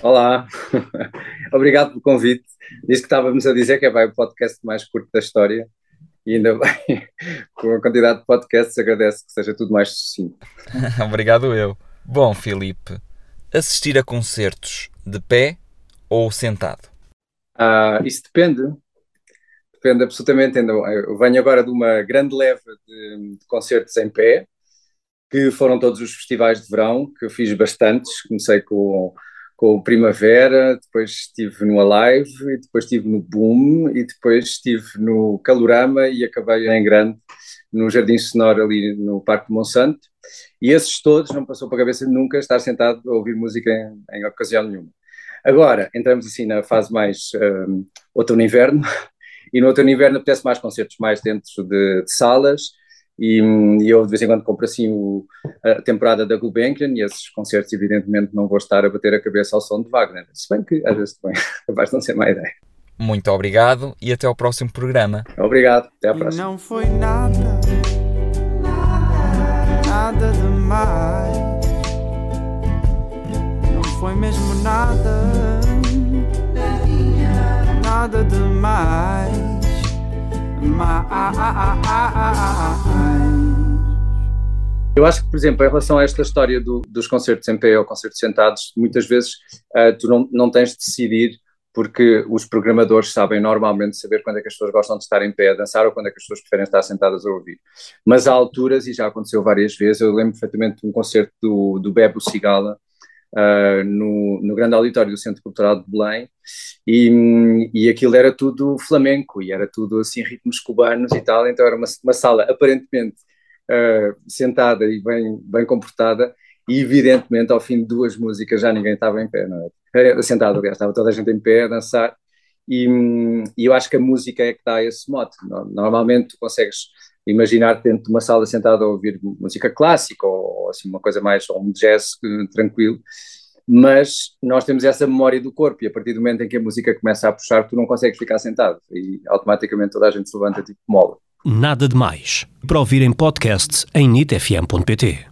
Olá, obrigado pelo convite. Diz que estávamos a dizer que é vai, o podcast mais curto da história e ainda bem, com a quantidade de podcasts, agradece que seja tudo mais sucinto. Obrigado eu. Bom, Filipe, assistir a concertos de pé ou sentado? Ah, isso depende, depende absolutamente. Eu venho agora de uma grande leva de, de concertos em pé, que foram todos os festivais de verão, que eu fiz bastantes. Comecei com, com o Primavera, depois estive no Alive, e depois estive no Boom, e depois estive no Calorama e acabei em grande no Jardim Sonoro ali no Parque Monsanto. E esses todos não passou para a cabeça nunca estar sentado a ouvir música em, em ocasião nenhuma. Agora, entramos assim na fase mais um, outono-inverno, e no outono-inverno apetece mais concertos mais dentro de, de salas, e, e, eu de vez em quando compro assim o, a temporada da Gulbenkian e esses concertos evidentemente não vou estar a bater a cabeça ao som de Wagner, se bem que às vezes também capaz de não ser má ideia. Muito obrigado e até ao próximo programa. Obrigado, até à E próxima. não foi nada, nada demais. Não foi mesmo nada, nada demais. Eu acho que, por exemplo, em relação a esta história do, dos concertos em pé ou concertos sentados, muitas vezes uh, tu não, não tens de decidir porque os programadores sabem normalmente saber quando é que as pessoas gostam de estar em pé a dançar ou quando é que as pessoas preferem estar sentadas a ouvir. Mas há alturas, e já aconteceu várias vezes, eu lembro perfeitamente de um concerto do, do Bebo Cigala uh, no, no grande auditório do Centro Cultural de Belém e, e aquilo era tudo flamenco e era tudo assim ritmos cubanos e tal, então era uma, uma sala aparentemente uh, sentada e bem, bem comportada, e evidentemente ao fim de duas músicas já ninguém estava em pé, não é? Sentado, aliás, estava toda a gente em pé a dançar, e, e eu acho que a música é que dá esse mote. Normalmente tu consegues imaginar dentro de uma sala sentada a ouvir música clássica ou, ou assim uma coisa mais, ou um jazz eh, tranquilo, mas nós temos essa memória do corpo e a partir do momento em que a música começa a puxar, tu não consegues ficar sentado e automaticamente toda a gente se levanta tipo mola. Nada de mais. Para ouvir em podcast em nitfm.pt.